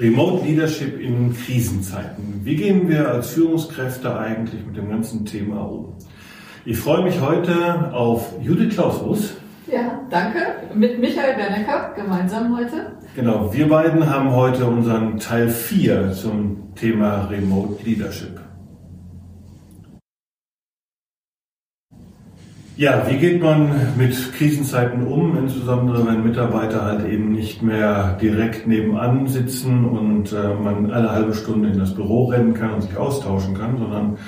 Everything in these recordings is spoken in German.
Remote Leadership in Krisenzeiten. Wie gehen wir als Führungskräfte eigentlich mit dem ganzen Thema um? Ich freue mich heute auf Judith Klausrus. Ja, danke. Mit Michael Bernecker gemeinsam heute. Genau, wir beiden haben heute unseren Teil 4 zum Thema Remote Leadership. Ja, wie geht man mit Krisenzeiten um, insbesondere wenn Mitarbeiter halt eben nicht mehr direkt nebenan sitzen und äh, man alle halbe Stunde in das Büro rennen kann und sich austauschen kann, sondern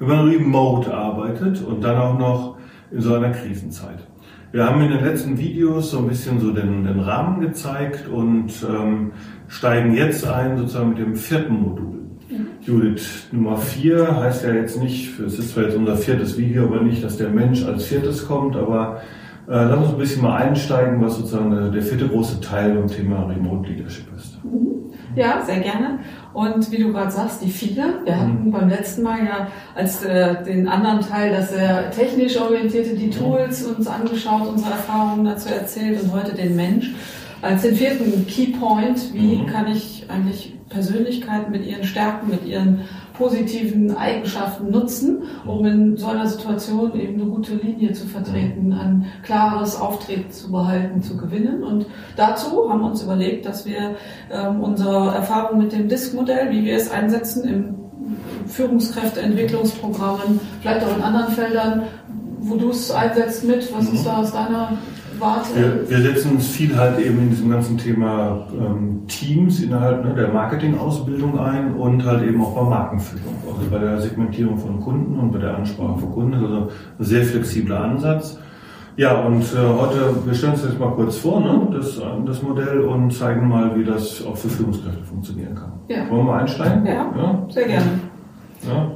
wenn man remote arbeitet und dann auch noch in so einer Krisenzeit. Wir haben in den letzten Videos so ein bisschen so den, den Rahmen gezeigt und ähm, steigen jetzt ein sozusagen mit dem vierten Modul. Judith Nummer vier heißt ja jetzt nicht, es ist zwar jetzt unser viertes Video, aber nicht, dass der Mensch als viertes kommt, aber äh, lass uns ein bisschen mal einsteigen, was sozusagen der, der vierte große Teil beim Thema Remote Leadership ist. Mhm. Ja, sehr gerne. Und wie du gerade sagst, die viele. Wir hatten mhm. beim letzten Mal ja als äh, den anderen Teil, dass er technisch orientierte, die Tools uns angeschaut, unsere Erfahrungen dazu erzählt und heute den Mensch. Als den vierten Key Point, wie mhm. kann ich eigentlich Persönlichkeiten mit ihren Stärken, mit ihren positiven Eigenschaften nutzen, um in so einer Situation eben eine gute Linie zu vertreten, ein klares Auftreten zu behalten, zu gewinnen. Und dazu haben wir uns überlegt, dass wir ähm, unsere Erfahrung mit dem DISC-Modell, wie wir es einsetzen im Führungskräfteentwicklungsprogrammen, vielleicht auch in anderen Feldern, wo du es einsetzt mit, was ist mhm. da aus deiner Warte. Wir, wir, setzen uns viel halt eben in diesem ganzen Thema ähm, Teams innerhalb ne, der Marketingausbildung ein und halt eben auch bei Markenführung. Also bei der Segmentierung von Kunden und bei der Ansprache von Kunden. Also ein sehr flexibler Ansatz. Ja, und äh, heute, wir stellen uns jetzt mal kurz vor, ne, das, das Modell und zeigen mal, wie das auch für Führungskräfte funktionieren kann. Ja. Wollen wir mal einsteigen? Ja, ja, sehr gerne. Ja,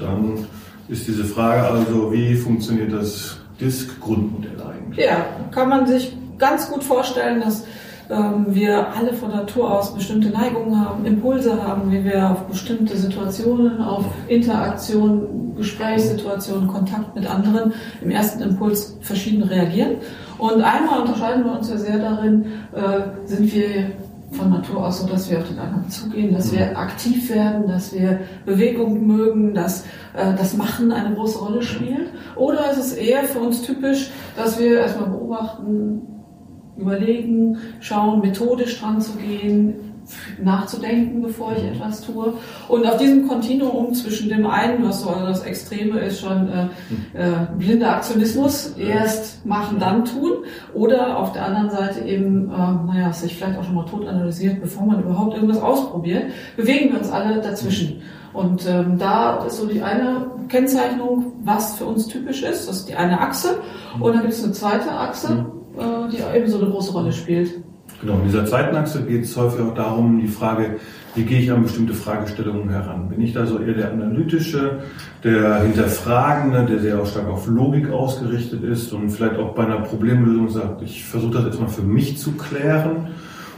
dann ist diese Frage also, wie funktioniert das Disk-Grundmodell eigentlich? Ja, kann man sich ganz gut vorstellen, dass ähm, wir alle von Natur aus bestimmte Neigungen haben, Impulse haben, wie wir auf bestimmte Situationen, auf Interaktion, Gesprächssituationen, Kontakt mit anderen im ersten Impuls verschieden reagieren. Und einmal unterscheiden wir uns ja sehr darin, äh, sind wir von Natur aus so, dass wir auf den anderen zugehen, dass wir aktiv werden, dass wir Bewegung mögen, dass äh, das Machen eine große Rolle spielt? Oder ist es eher für uns typisch, dass wir erstmal beobachten, überlegen, schauen, methodisch dran zu gehen, nachzudenken, bevor ich etwas tue. Und auf diesem Kontinuum zwischen dem einen, was so das Extreme ist, schon äh, äh, blinder Aktionismus, erst machen, dann tun, oder auf der anderen Seite eben, äh, naja, sich vielleicht auch schon mal tot analysiert, bevor man überhaupt irgendwas ausprobiert, bewegen wir uns alle dazwischen. Und ähm, da ist so die eine Kennzeichnung, was für uns typisch ist, das ist die eine Achse. Und dann gibt es eine zweite Achse, äh, die eben so eine große Rolle spielt. Genau, in dieser zweiten Achse geht es häufig auch darum, die Frage, wie gehe ich an bestimmte Fragestellungen heran? Bin ich da so eher der analytische, der hinterfragende, der sehr auch stark auf Logik ausgerichtet ist und vielleicht auch bei einer Problemlösung sagt, ich versuche das jetzt mal für mich zu klären?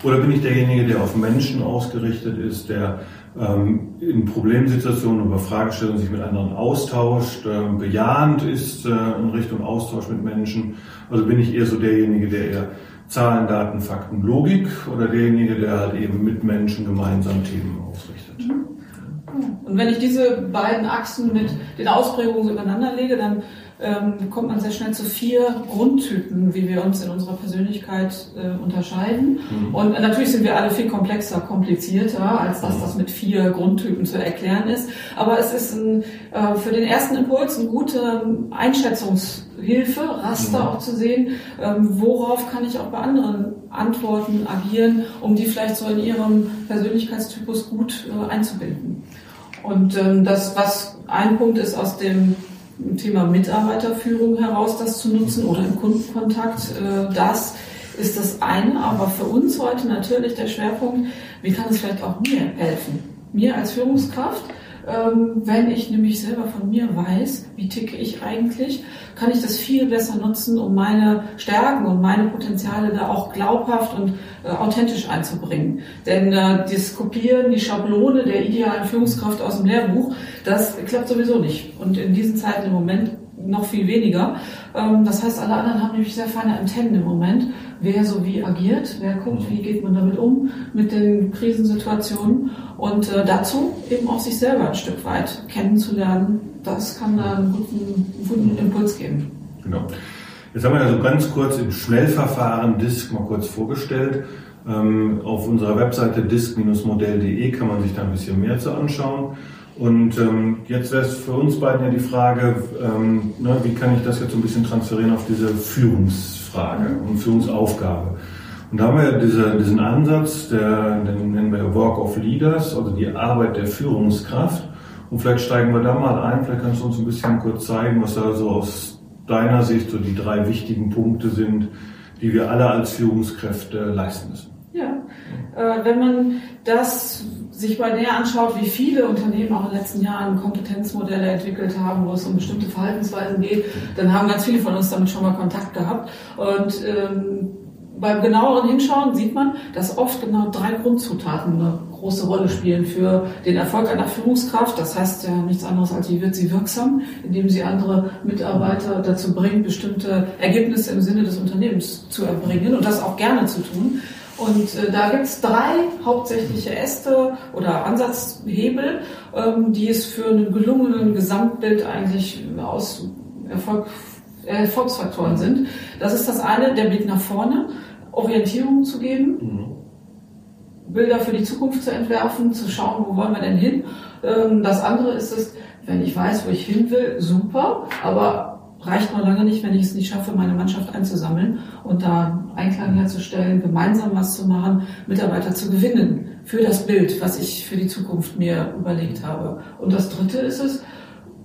Oder bin ich derjenige, der auf Menschen ausgerichtet ist, der ähm, in Problemsituationen über Fragestellungen sich mit anderen austauscht, äh, bejahend ist äh, in Richtung Austausch mit Menschen? Also bin ich eher so derjenige, der eher Zahlen, Daten, Fakten, Logik oder derjenige, der halt eben mit Menschen gemeinsam Themen ausrichtet. Mhm. Und wenn ich diese beiden Achsen mit den Ausprägungen übereinander lege, dann ähm, kommt man sehr schnell zu vier Grundtypen, wie wir uns in unserer Persönlichkeit äh, unterscheiden. Mhm. Und natürlich sind wir alle viel komplexer, komplizierter, als dass mhm. das mit vier Grundtypen zu erklären ist. Aber es ist ein, äh, für den ersten Impuls eine gute Einschätzungshilfe, Raster mhm. auch zu sehen, ähm, worauf kann ich auch bei anderen Antworten agieren, um die vielleicht so in ihrem Persönlichkeitstypus gut äh, einzubinden. Und ähm, das, was ein Punkt ist aus dem Thema Mitarbeiterführung heraus, das zu nutzen oder im Kundenkontakt, äh, das ist das eine. Aber für uns heute natürlich der Schwerpunkt, wie kann es vielleicht auch mir helfen? Mir als Führungskraft, wenn ich nämlich selber von mir weiß, wie ticke ich eigentlich, kann ich das viel besser nutzen, um meine Stärken und meine Potenziale da auch glaubhaft und äh, authentisch einzubringen. Denn äh, das Kopieren, die Schablone der idealen Führungskraft aus dem Lehrbuch, das klappt sowieso nicht. Und in diesen Zeiten im Moment noch viel weniger. Ähm, das heißt, alle anderen haben nämlich sehr feine Antennen im Moment, wer so wie agiert, wer guckt, wie geht man damit um, mit den Krisensituationen und äh, dazu eben auch sich selber ein Stück weit kennenzulernen. Das kann da einen guten, guten Impuls geben. Genau. Jetzt haben wir also ganz kurz im Schnellverfahren DISC mal kurz vorgestellt. Ähm, auf unserer Webseite disc-modell.de kann man sich da ein bisschen mehr zu anschauen. Und ähm, jetzt wäre es für uns beiden ja die Frage, ähm, ne, wie kann ich das jetzt so ein bisschen transferieren auf diese Führungsfrage und Führungsaufgabe. Und da haben wir diese, diesen Ansatz, der, den nennen wir Work of Leaders, also die Arbeit der Führungskraft. Und vielleicht steigen wir da mal ein, vielleicht kannst du uns ein bisschen kurz zeigen, was da so aus deiner Sicht so die drei wichtigen Punkte sind, die wir alle als Führungskräfte leisten müssen. Ja, äh, wenn man das sich mal näher anschaut, wie viele Unternehmen auch in den letzten Jahren Kompetenzmodelle entwickelt haben, wo es um bestimmte Verhaltensweisen geht, dann haben ganz viele von uns damit schon mal Kontakt gehabt. Und ähm, beim genaueren Hinschauen sieht man, dass oft genau drei Grundzutaten eine große Rolle spielen für den Erfolg einer Führungskraft. Das heißt ja nichts anderes als, wie wird sie wirksam, indem sie andere Mitarbeiter dazu bringt, bestimmte Ergebnisse im Sinne des Unternehmens zu erbringen und das auch gerne zu tun. Und äh, da gibt es drei hauptsächliche Äste oder Ansatzhebel, ähm, die es für einen gelungenen Gesamtbild eigentlich aus Erfolg, äh, Erfolgsfaktoren sind. Das ist das eine, der Blick nach vorne, Orientierung zu geben, mhm. Bilder für die Zukunft zu entwerfen, zu schauen, wo wollen wir denn hin. Ähm, das andere ist es, wenn ich weiß, wo ich hin will, super, aber reicht noch lange nicht, wenn ich es nicht schaffe, meine Mannschaft einzusammeln und da Einklang herzustellen, gemeinsam was zu machen, Mitarbeiter zu gewinnen für das Bild, was ich für die Zukunft mir überlegt habe. Und das Dritte ist es,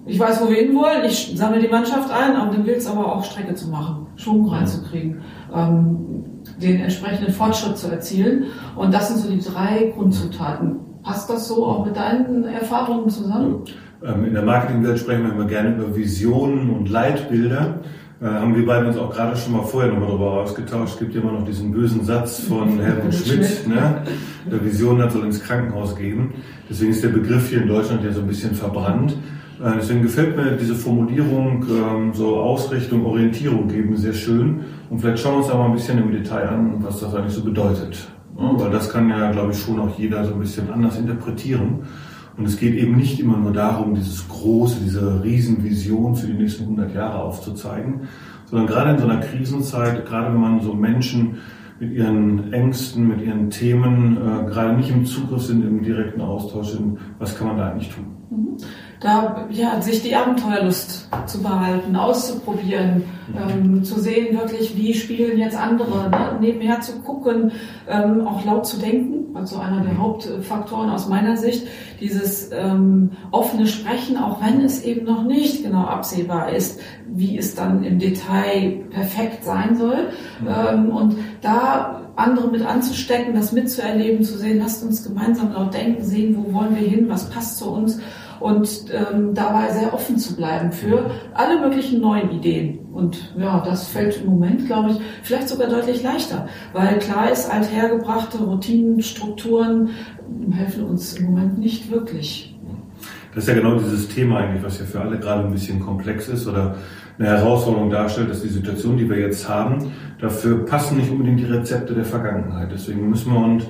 ich weiß, wo wir hinwollen, ich sammle die Mannschaft ein, aber dann gilt es aber auch Strecke zu machen, Schwung reinzukriegen, ähm, den entsprechenden Fortschritt zu erzielen. Und das sind so die drei Grundzutaten. Passt das so auch mit deinen Erfahrungen zusammen? Ähm, in der Marketingwelt sprechen wir immer gerne über Visionen und Leitbilder. Äh, haben wir beide uns auch gerade schon mal vorher nochmal darüber ausgetauscht. Es gibt ja immer noch diesen bösen Satz von Helmut Schmidt, ne? der Vision hat soll ins Krankenhaus geben. Deswegen ist der Begriff hier in Deutschland ja so ein bisschen verbrannt. Äh, deswegen gefällt mir diese Formulierung, ähm, so Ausrichtung, Orientierung geben sehr schön. Und vielleicht schauen wir uns da mal ein bisschen im Detail an, was das eigentlich so bedeutet. Weil das kann ja, glaube ich, schon auch jeder so ein bisschen anders interpretieren. Und es geht eben nicht immer nur darum, dieses große, diese Riesenvision für die nächsten 100 Jahre aufzuzeigen, sondern gerade in so einer Krisenzeit, gerade wenn man so Menschen mit ihren Ängsten, mit ihren Themen äh, gerade nicht im Zugriff sind, im direkten Austausch sind, was kann man da eigentlich tun? Da ja, sich die Abenteuerlust zu behalten, auszuprobieren, ähm, zu sehen wirklich, wie spielen jetzt andere, ne? nebenher zu gucken, ähm, auch laut zu denken, also einer der. Hauptfaktoren aus meiner Sicht, dieses ähm, offene Sprechen, auch wenn es eben noch nicht genau absehbar ist, wie es dann im Detail perfekt sein soll. Mhm. Ähm, und da andere mit anzustecken, das mitzuerleben, zu sehen, lasst uns gemeinsam laut denken, sehen, wo wollen wir hin, was passt zu uns und ähm, dabei sehr offen zu bleiben für alle möglichen neuen Ideen. Und ja, das fällt im Moment, glaube ich, vielleicht sogar deutlich leichter, weil klar ist, althergebrachte Routinen, Strukturen helfen uns im Moment nicht wirklich. Das ist ja genau dieses Thema eigentlich, was ja für alle gerade ein bisschen komplex ist oder eine Herausforderung darstellt, dass die Situation, die wir jetzt haben, dafür passen nicht unbedingt die Rezepte der Vergangenheit. Deswegen müssen wir uns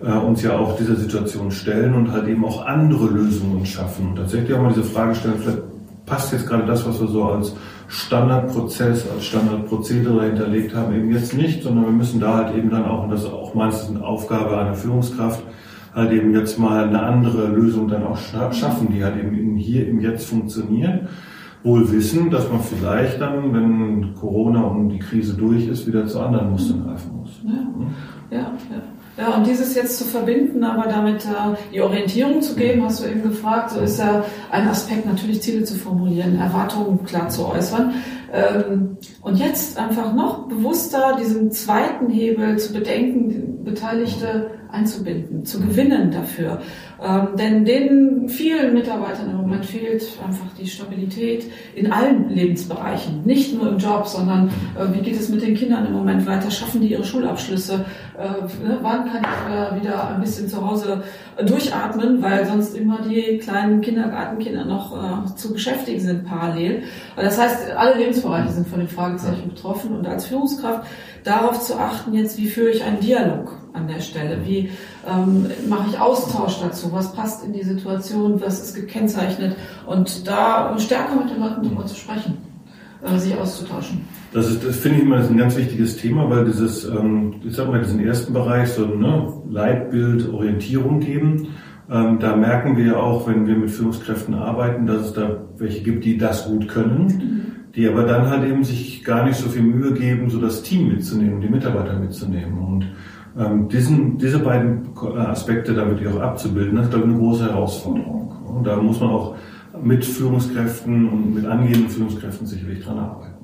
äh, uns ja auch dieser Situation stellen und halt eben auch andere Lösungen schaffen. Und tatsächlich auch mal diese Frage stellen, vielleicht passt jetzt gerade das, was wir so als Standardprozess, als Standardprozedere hinterlegt haben, eben jetzt nicht, sondern wir müssen da halt eben dann auch, und das ist auch meistens eine Aufgabe einer Führungskraft, halt eben jetzt mal eine andere Lösung dann auch schaffen, die halt eben hier im Jetzt funktioniert. Wohl wissen, dass man vielleicht dann, wenn Corona und die Krise durch ist, wieder zu anderen Mustern greifen muss. Ja, ja. ja. Ja, und dieses jetzt zu verbinden, aber damit äh, die Orientierung zu geben, hast du eben gefragt, so ist ja ein Aspekt natürlich Ziele zu formulieren, Erwartungen klar zu äußern. Ähm, und jetzt einfach noch bewusster diesen zweiten Hebel zu bedenken, Beteiligte einzubinden, zu gewinnen dafür. Ähm, denn den vielen Mitarbeitern im Moment fehlt einfach die Stabilität in allen Lebensbereichen, nicht nur im Job, sondern äh, wie geht es mit den Kindern im Moment weiter? Schaffen die ihre Schulabschlüsse? Äh, ne? Wann kann ich wieder ein bisschen zu Hause durchatmen, weil sonst immer die kleinen Kindergartenkinder noch äh, zu beschäftigen sind parallel. Das heißt, alle Lebensbereiche sind von den Fragezeichen betroffen und als Führungskraft darauf zu achten, jetzt wie führe ich einen Dialog an der Stelle, wie ähm, mache ich Austausch dazu, was passt in die Situation, was ist gekennzeichnet und da stärker mit den Leuten darüber zu sprechen, äh, sich auszutauschen. Das, ist, das finde ich immer ein ganz wichtiges Thema, weil dieses, ähm, ich sag mal, diesen ersten Bereich so ne, Leitbild, Orientierung geben. Ähm, da merken wir ja auch, wenn wir mit Führungskräften arbeiten, dass es da welche gibt, die das gut können, mhm. die aber dann halt eben sich gar nicht so viel Mühe geben, so das Team mitzunehmen, die Mitarbeiter mitzunehmen. Und ähm, diesen, diese beiden Aspekte da wirklich auch abzubilden, das ist, glaube ich, eine große Herausforderung. Und da muss man auch mit Führungskräften und mit angehenden Führungskräften sicherlich dran arbeiten.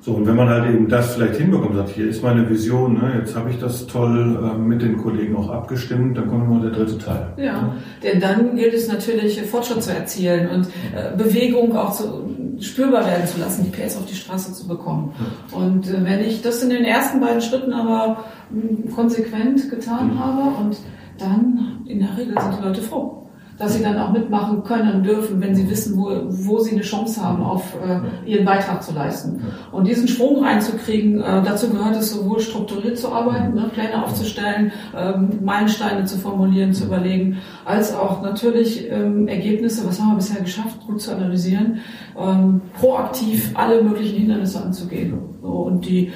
So, und wenn man halt eben das vielleicht hinbekommt, sagt, hier ist meine Vision, ne, jetzt habe ich das toll äh, mit den Kollegen auch abgestimmt, dann kommt immer der dritte Teil. Ja, ja, denn dann gilt es natürlich, Fortschritt zu erzielen und äh, Bewegung auch zu, spürbar werden zu lassen, die PS auf die Straße zu bekommen. Und äh, wenn ich das in den ersten beiden Schritten aber mh, konsequent getan mhm. habe und dann in der Regel sind die Leute froh dass sie dann auch mitmachen können dürfen, wenn sie wissen, wo, wo sie eine Chance haben, auf äh, ihren Beitrag zu leisten. Und diesen Sprung reinzukriegen, äh, dazu gehört es sowohl strukturiert zu arbeiten, ne, Pläne aufzustellen, ähm, Meilensteine zu formulieren, zu überlegen, als auch natürlich ähm, Ergebnisse, was haben wir bisher geschafft, gut zu analysieren, ähm, proaktiv alle möglichen Hindernisse anzugehen. So, und die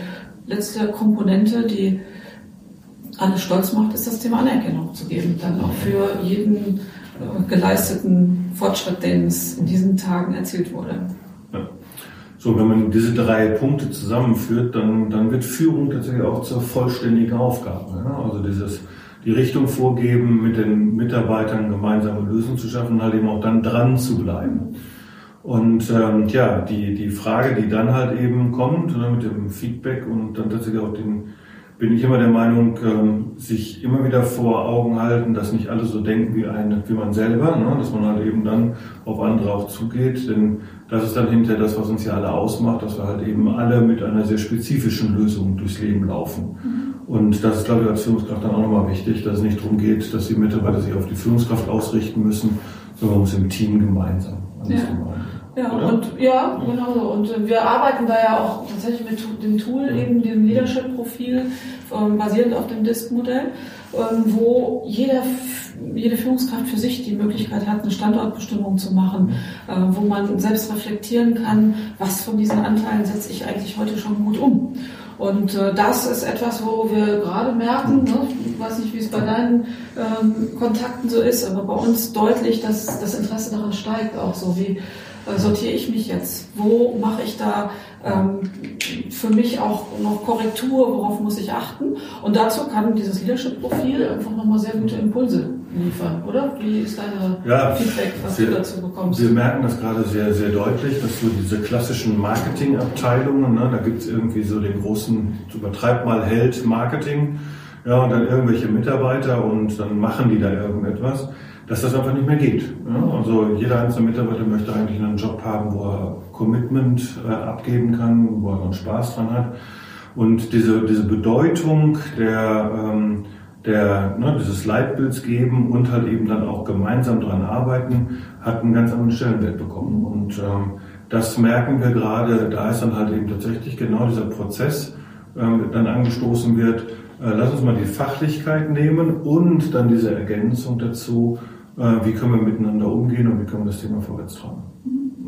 letzte Komponente, die alles stolz macht, ist das Thema Anerkennung zu geben, dann auch für jeden geleisteten Fortschritt, den es in diesen Tagen erzielt wurde. Ja. So, wenn man diese drei Punkte zusammenführt, dann, dann wird Führung tatsächlich auch zur vollständigen Aufgabe. Ja? Also dieses, die Richtung vorgeben, mit den Mitarbeitern gemeinsame Lösungen zu schaffen, halt eben auch dann dran zu bleiben. Und ähm, ja, die, die Frage, die dann halt eben kommt, ne, mit dem Feedback und dann tatsächlich auch den bin ich immer der Meinung, ähm, sich immer wieder vor Augen halten, dass nicht alle so denken wie, ein, wie man selber, ne? dass man halt eben dann auf andere auch zugeht, denn das ist dann hinterher das, was uns ja alle ausmacht, dass wir halt eben alle mit einer sehr spezifischen Lösung durchs Leben laufen. Mhm. Und das ist, glaube ich, als Führungskraft dann auch nochmal wichtig, dass es nicht darum geht, dass die Mitarbeiter sich auf die Führungskraft ausrichten müssen, sondern man muss im Team gemeinsam ja. Ja, Oder? und ja, genau so. Und äh, wir arbeiten da ja auch tatsächlich mit dem Tool, eben dem Leadership-Profil, ähm, basierend auf dem DISC-Modell, ähm, wo jeder, jede Führungskraft für sich die Möglichkeit hat, eine Standortbestimmung zu machen, äh, wo man selbst reflektieren kann, was von diesen Anteilen setze ich eigentlich heute schon gut um. Und äh, das ist etwas, wo wir gerade merken, ne, ich weiß nicht, wie es bei deinen ähm, Kontakten so ist, aber bei uns deutlich, dass das Interesse daran steigt, auch so wie sortiere ich mich jetzt? Wo mache ich da ähm, für mich auch noch Korrektur? Worauf muss ich achten? Und dazu kann dieses Leadership-Profil einfach nochmal sehr gute Impulse liefern, oder? Wie ist deine ja, Feedback, was wir, du dazu bekommst? Wir merken das gerade sehr, sehr deutlich, dass so diese klassischen Marketingabteilungen, ne, da gibt es irgendwie so den großen, übertreib mal Held Marketing, ja, und dann irgendwelche Mitarbeiter und dann machen die da irgendetwas dass das einfach nicht mehr geht. Also jeder einzelne Mitarbeiter möchte eigentlich einen Job haben, wo er Commitment äh, abgeben kann, wo er einen Spaß dran hat. Und diese, diese Bedeutung der, ähm, der, ne, dieses Leitbilds geben und halt eben dann auch gemeinsam dran arbeiten, hat einen ganz anderen Stellenwert bekommen. Und ähm, das merken wir gerade, da ist dann halt eben tatsächlich genau dieser Prozess ähm, dann angestoßen wird. Äh, lass uns mal die Fachlichkeit nehmen und dann diese Ergänzung dazu, wie können wir miteinander umgehen und wie können wir das Thema vorwärts tragen.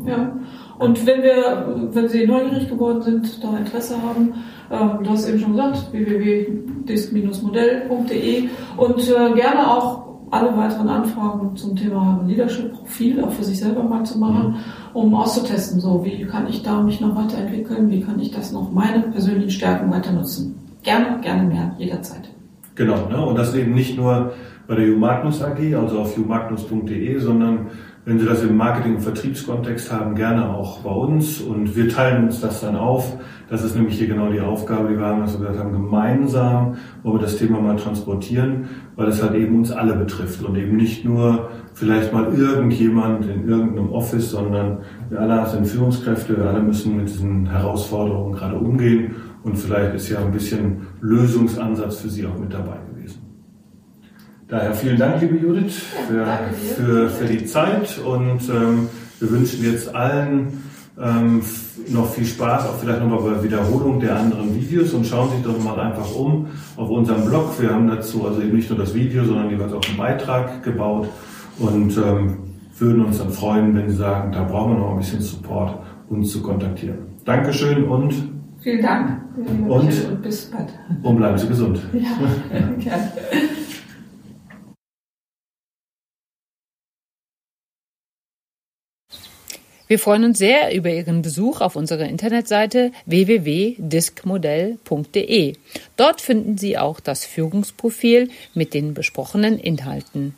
Ja, und wenn wir, wenn Sie neugierig geworden sind, da Interesse haben, ähm, du hast eben schon gesagt, www.disk-modell.de und äh, gerne auch alle weiteren Anfragen zum Thema Leadership-Profil auch für sich selber mal zu machen, mhm. um auszutesten, so wie kann ich da mich noch weiterentwickeln, wie kann ich das noch meine persönlichen Stärken weiter nutzen. Gerne, gerne mehr, jederzeit. Genau, ne? und das eben nicht nur bei der Humagnus AG, also auf humagnus.de, sondern Wenn Sie das im Marketing- und Vertriebskontext haben, gerne auch bei uns. Und wir teilen uns das dann auf. Das ist nämlich hier genau die Aufgabe, die wir haben, dass wir gesagt haben, gemeinsam wollen wir das Thema mal transportieren, weil es halt eben uns alle betrifft und eben nicht nur vielleicht mal irgendjemand in irgendeinem Office, sondern wir alle sind Führungskräfte, wir alle müssen mit diesen Herausforderungen gerade umgehen und vielleicht ist ja ein bisschen Lösungsansatz für Sie auch mit dabei. Daher vielen Dank, liebe Judith, für, für, für die Zeit und ähm, wir wünschen jetzt allen ähm, noch viel Spaß, auch vielleicht nochmal bei Wiederholung der anderen Videos und schauen sich doch mal einfach um auf unserem Blog. Wir haben dazu also eben nicht nur das Video, sondern jeweils auch einen Beitrag gebaut und ähm, würden uns dann freuen, wenn Sie sagen, da brauchen wir noch ein bisschen Support, uns zu kontaktieren. Dankeschön und vielen Dank und, und bis bald. Und bleiben Sie gesund. Ja, gerne. Wir freuen uns sehr über Ihren Besuch auf unserer Internetseite www.diskmodell.de. Dort finden Sie auch das Führungsprofil mit den besprochenen Inhalten.